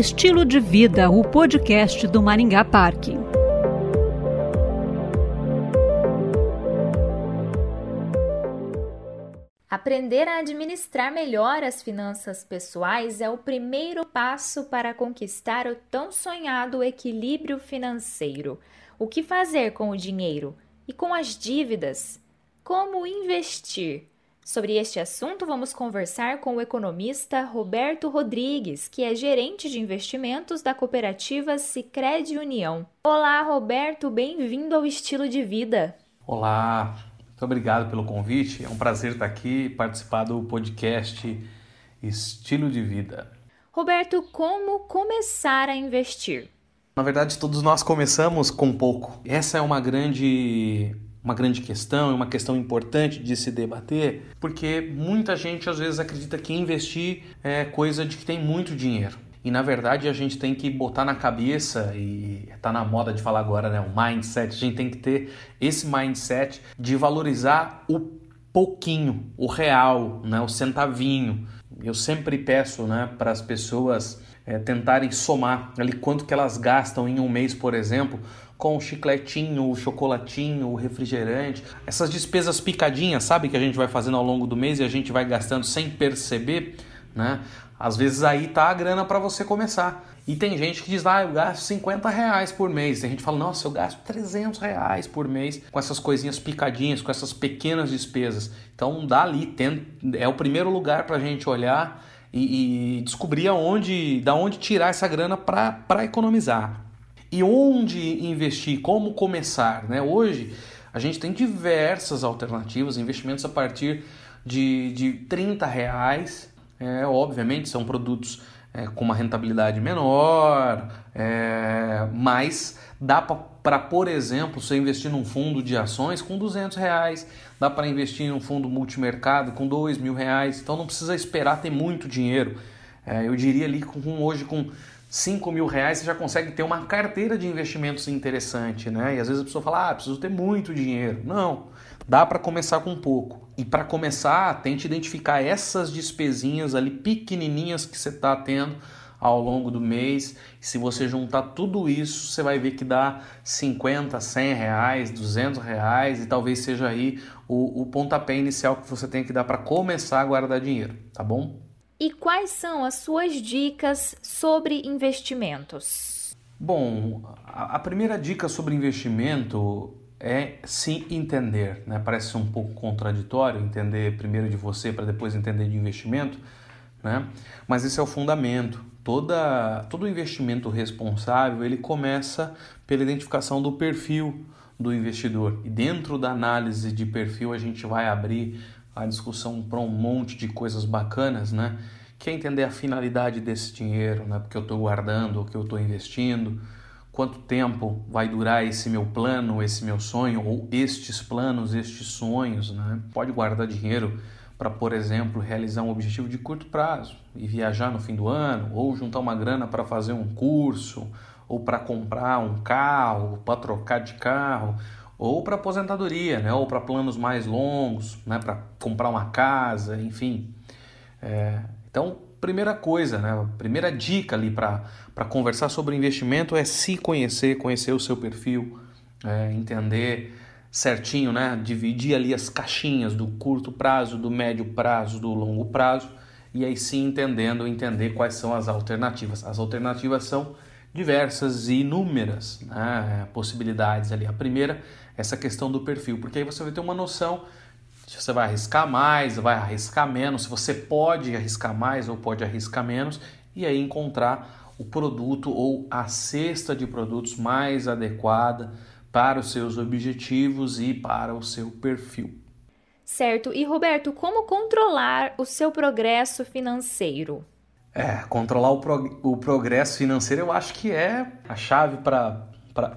Estilo de Vida, o podcast do Maringá Parque. Aprender a administrar melhor as finanças pessoais é o primeiro passo para conquistar o tão sonhado equilíbrio financeiro. O que fazer com o dinheiro e com as dívidas? Como investir? Sobre este assunto, vamos conversar com o economista Roberto Rodrigues, que é gerente de investimentos da cooperativa Sicredi União. Olá, Roberto, bem-vindo ao Estilo de Vida. Olá, muito obrigado pelo convite. É um prazer estar aqui e participar do podcast Estilo de Vida. Roberto, como começar a investir? Na verdade, todos nós começamos com pouco. Essa é uma grande uma grande questão, uma questão importante de se debater, porque muita gente às vezes acredita que investir é coisa de que tem muito dinheiro. E na verdade a gente tem que botar na cabeça, e está na moda de falar agora, né? O mindset. A gente tem que ter esse mindset de valorizar o pouquinho, o real, né? o centavinho. Eu sempre peço né, para as pessoas é, tentarem somar ali quanto que elas gastam em um mês, por exemplo, com o chicletinho, o chocolatinho, o refrigerante, essas despesas picadinhas, sabe, que a gente vai fazendo ao longo do mês e a gente vai gastando sem perceber, né? Às vezes aí tá a grana para você começar. E tem gente que diz, ah, eu gasto 50 reais por mês. Tem gente que fala, nossa, eu gasto 300 reais por mês com essas coisinhas picadinhas, com essas pequenas despesas. Então dá ali, tem, é o primeiro lugar para a gente olhar e, e, descobrir aonde, da onde tirar essa grana para economizar. E onde investir, como começar. Né? Hoje a gente tem diversas alternativas, investimentos a partir de, de 30 reais. É, obviamente são produtos é, com uma rentabilidade menor, é, mas dá para, por exemplo, você investir num fundo de ações com 200 reais, dá para investir em um fundo multimercado com 2 mil reais, então não precisa esperar ter muito dinheiro. É, eu diria ali com hoje com 5 mil reais você já consegue ter uma carteira de investimentos interessante, né? E às vezes a pessoa fala, ah, preciso ter muito dinheiro. Não, dá para começar com pouco. E para começar, tente identificar essas despesinhas ali pequenininhas que você está tendo ao longo do mês. Se você juntar tudo isso, você vai ver que dá 50, 100 reais, 200 reais e talvez seja aí o, o pontapé inicial que você tem que dar para começar a guardar dinheiro, tá bom? E quais são as suas dicas sobre investimentos? Bom, a, primeira dica sobre investimento é se entender, né? Parece um pouco contraditório entender primeiro de você para depois entender de investimento, né? Mas esse é o fundamento. Toda, todo investimento responsável ele começa pela identificação do perfil do investidor e dentro da análise de perfil a gente vai abrir a discussão para um monte de coisas bacanas, né? Que é entender a finalidade desse dinheiro, né? Porque eu estou guardando, o que eu estou investindo, quanto tempo vai durar esse meu plano, esse meu sonho, ou estes planos, estes sonhos, né? Pode guardar dinheiro para, por exemplo, realizar um objetivo de curto prazo e viajar no fim do ano, ou juntar uma grana para fazer um curso, ou para comprar um carro, para trocar de carro, ou para aposentadoria, né? ou para planos mais longos, né? para comprar uma casa, enfim. É, então, primeira coisa, né? primeira dica ali para conversar sobre investimento é se conhecer, conhecer o seu perfil, é, entender certinho, né? dividir ali as caixinhas do curto prazo, do médio prazo, do longo prazo, e aí sim entendendo, entender quais são as alternativas. As alternativas são diversas e inúmeras né, possibilidades ali. A primeira, essa questão do perfil, porque aí você vai ter uma noção se você vai arriscar mais, vai arriscar menos, se você pode arriscar mais ou pode arriscar menos, e aí encontrar o produto ou a cesta de produtos mais adequada para os seus objetivos e para o seu perfil. Certo. E Roberto, como controlar o seu progresso financeiro? É, controlar o, prog o progresso financeiro eu acho que é a chave para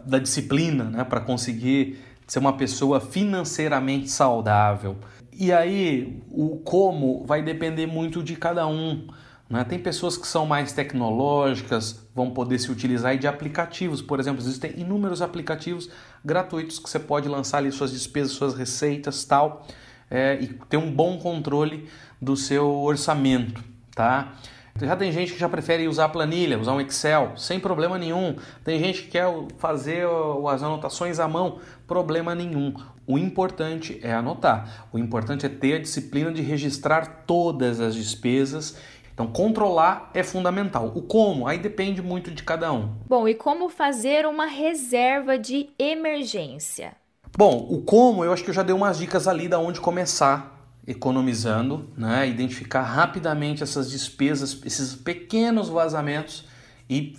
da disciplina, né? Para conseguir ser uma pessoa financeiramente saudável. E aí, o como vai depender muito de cada um. Né? Tem pessoas que são mais tecnológicas, vão poder se utilizar de aplicativos. Por exemplo, existem inúmeros aplicativos gratuitos que você pode lançar ali suas despesas, suas receitas tal, é, e ter um bom controle do seu orçamento. Tá? Já tem gente que já prefere usar planilha, usar um Excel, sem problema nenhum. Tem gente que quer fazer as anotações à mão, problema nenhum. O importante é anotar. O importante é ter a disciplina de registrar todas as despesas então, controlar é fundamental. O como, aí depende muito de cada um. Bom, e como fazer uma reserva de emergência? Bom, o como, eu acho que eu já dei umas dicas ali da onde começar economizando, né? Identificar rapidamente essas despesas, esses pequenos vazamentos e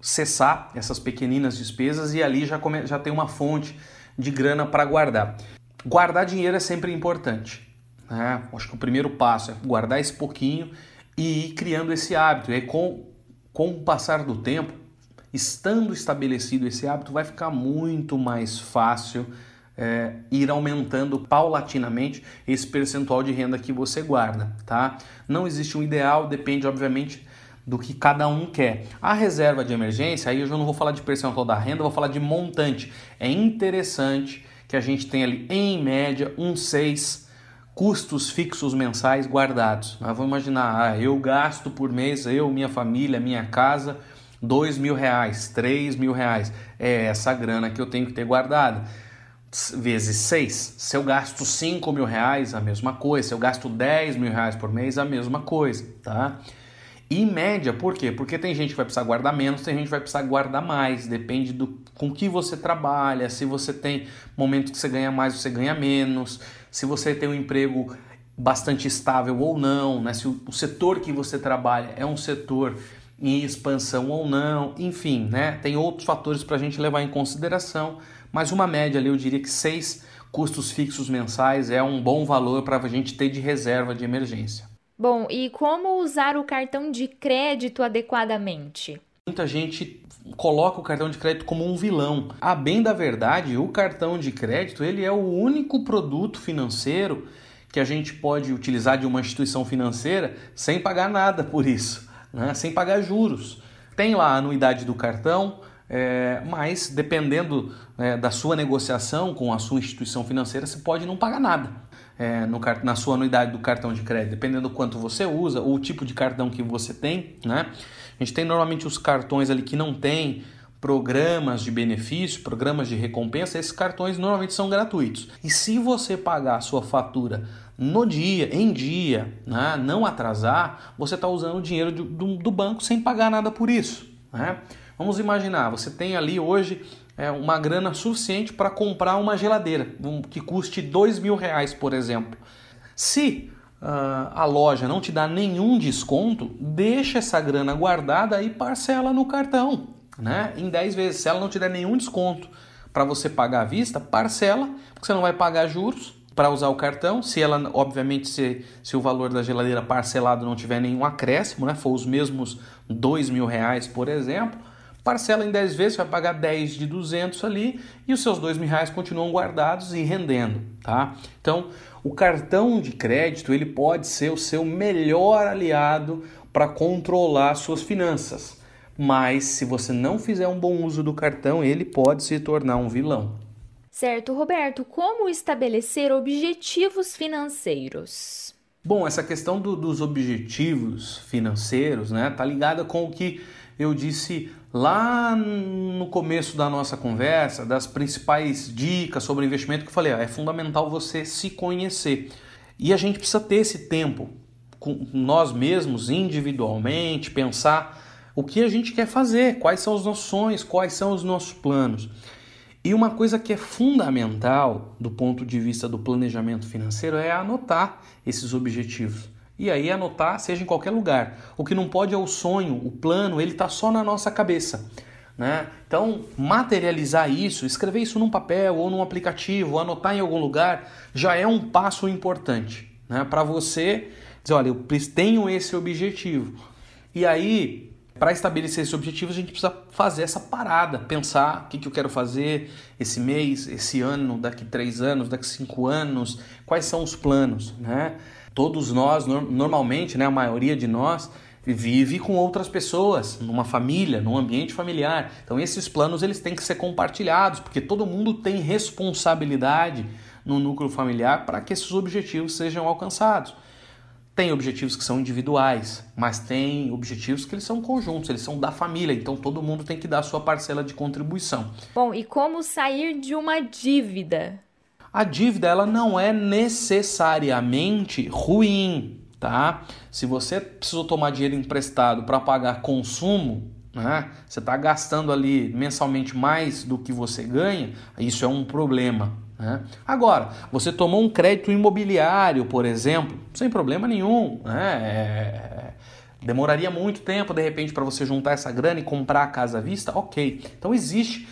cessar essas pequeninas despesas e ali já, come, já tem uma fonte de grana para guardar. Guardar dinheiro é sempre importante. Né? Acho que o primeiro passo é guardar esse pouquinho e ir criando esse hábito. E com, com o passar do tempo, estando estabelecido esse hábito, vai ficar muito mais fácil é, ir aumentando paulatinamente esse percentual de renda que você guarda, tá? Não existe um ideal, depende, obviamente, do que cada um quer. A reserva de emergência, aí eu já não vou falar de percentual da renda, vou falar de montante. É interessante que a gente tenha ali, em média, um 6 custos fixos mensais guardados. Nós vamos imaginar, ah, eu gasto por mês, eu, minha família, minha casa, dois mil reais, três mil reais. É essa grana que eu tenho que ter guardada. Vezes seis. Se eu gasto cinco mil reais, a mesma coisa. Se eu gasto dez mil reais por mês, a mesma coisa, tá? Em média, por quê? Porque tem gente que vai precisar guardar menos, tem gente que vai precisar guardar mais. Depende do com que você trabalha. Se você tem momentos que você ganha mais, você ganha menos se você tem um emprego bastante estável ou não, né? se o, o setor que você trabalha é um setor em expansão ou não, enfim, né? tem outros fatores para a gente levar em consideração, mas uma média ali eu diria que seis custos fixos mensais é um bom valor para a gente ter de reserva de emergência. Bom, e como usar o cartão de crédito adequadamente? Muita gente coloca o cartão de crédito como um vilão. A bem da verdade, o cartão de crédito ele é o único produto financeiro que a gente pode utilizar de uma instituição financeira sem pagar nada por isso, né? sem pagar juros. Tem lá a anuidade do cartão, é, mas dependendo é, da sua negociação com a sua instituição financeira, você pode não pagar nada é, no, na sua anuidade do cartão de crédito, dependendo do quanto você usa ou o tipo de cartão que você tem, né? A gente tem normalmente os cartões ali que não tem programas de benefício, programas de recompensa, esses cartões normalmente são gratuitos. E se você pagar a sua fatura no dia, em dia, né, não atrasar, você está usando o dinheiro do, do, do, banco sem pagar nada por isso. Né? Vamos imaginar, você tem ali hoje é, uma grana suficiente para comprar uma geladeira um, que custe dois mil reais, por exemplo. Se uh, a loja não te dá nenhum desconto, deixa essa grana guardada e parcela no cartão, né? Em 10 vezes. Se ela não te der nenhum desconto para você pagar à vista, parcela, porque você não vai pagar juros para usar o cartão. Se ela, obviamente, se, se o valor da geladeira parcelado não tiver nenhum acréscimo, né? For os mesmos dois mil reais, por exemplo, parcela em 10 vezes, vai pagar 10 de 200 ali e os seus dois mil reais continuam guardados e rendendo, tá? Então, o cartão de crédito ele pode ser o seu melhor aliado para controlar suas finanças, mas se você não fizer um bom uso do cartão, ele pode se tornar um vilão. Certo, Roberto, como estabelecer objetivos financeiros? Bom, essa questão do, dos objetivos financeiros, né, tá ligada com o que eu disse lá no começo da nossa conversa, das principais dicas sobre investimento que eu falei, é fundamental você se conhecer. E a gente precisa ter esse tempo com nós mesmos individualmente, pensar o que a gente quer fazer, quais são os nossos sonhos, quais são os nossos planos. E uma coisa que é fundamental do ponto de vista do planejamento financeiro é anotar esses objetivos e aí anotar, seja em qualquer lugar. O que não pode é o sonho, o plano, ele está só na nossa cabeça. Né? Então, materializar isso, escrever isso num papel ou num aplicativo, anotar em algum lugar, já é um passo importante né? para você dizer: olha, eu tenho esse objetivo. E aí, para estabelecer esse objetivo, a gente precisa fazer essa parada, pensar o que, que eu quero fazer esse mês, esse ano, daqui três anos, daqui cinco anos, quais são os planos. Né? Todos nós, normalmente, né, a maioria de nós, vive com outras pessoas, numa família, num ambiente familiar. Então esses planos eles têm que ser compartilhados, porque todo mundo tem responsabilidade no núcleo familiar para que esses objetivos sejam alcançados. Tem objetivos que são individuais, mas tem objetivos que eles são conjuntos, eles são da família, então todo mundo tem que dar a sua parcela de contribuição. Bom, e como sair de uma dívida? A dívida ela não é necessariamente ruim, tá? Se você precisou tomar dinheiro emprestado para pagar consumo, né? Você está gastando ali mensalmente mais do que você ganha, isso é um problema. Né? Agora, você tomou um crédito imobiliário, por exemplo, sem problema nenhum. Né? É... Demoraria muito tempo, de repente, para você juntar essa grana e comprar a casa à vista? Ok. Então existe,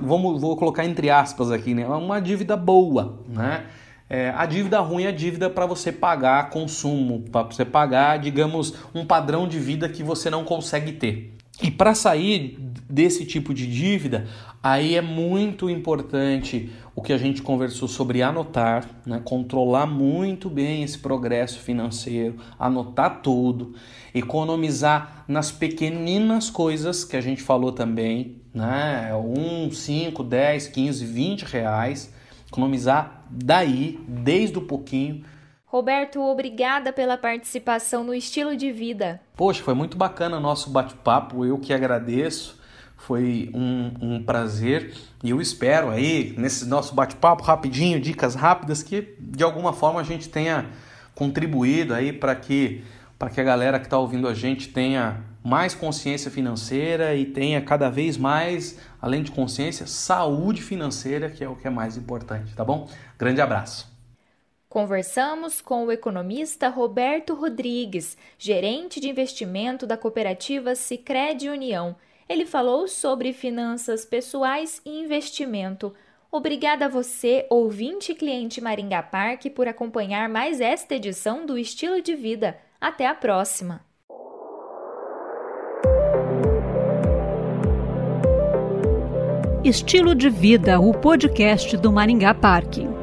vamos, vou colocar entre aspas aqui, né? uma dívida boa. Né? É, a dívida ruim é a dívida para você pagar consumo, para você pagar, digamos, um padrão de vida que você não consegue ter. E para sair desse tipo de dívida, aí é muito importante o que a gente conversou sobre anotar, né? controlar muito bem esse progresso financeiro, anotar tudo, economizar nas pequeninas coisas que a gente falou também, né? 1, 5, 10, 15, 20 reais, economizar daí, desde o pouquinho Roberto, obrigada pela participação no Estilo de Vida. Poxa, foi muito bacana o nosso bate-papo, eu que agradeço. Foi um, um, prazer e eu espero aí, nesse nosso bate-papo rapidinho, dicas rápidas, que de alguma forma a gente tenha contribuído aí para que, que a galera que está ouvindo a gente tenha mais consciência financeira e tenha cada vez mais, além de consciência, saúde financeira, que é o que é mais importante, tá bom? Grande abraço. Conversamos com o economista Roberto Rodrigues, gerente de investimento da cooperativa Sicredi União. Ele falou sobre finanças pessoais e investimento. Obrigada a você, ouvinte e cliente Maringá Park, por acompanhar mais esta edição do Estilo de Vida. Até a próxima! Estilo de Vida, o podcast do Maringá Parque.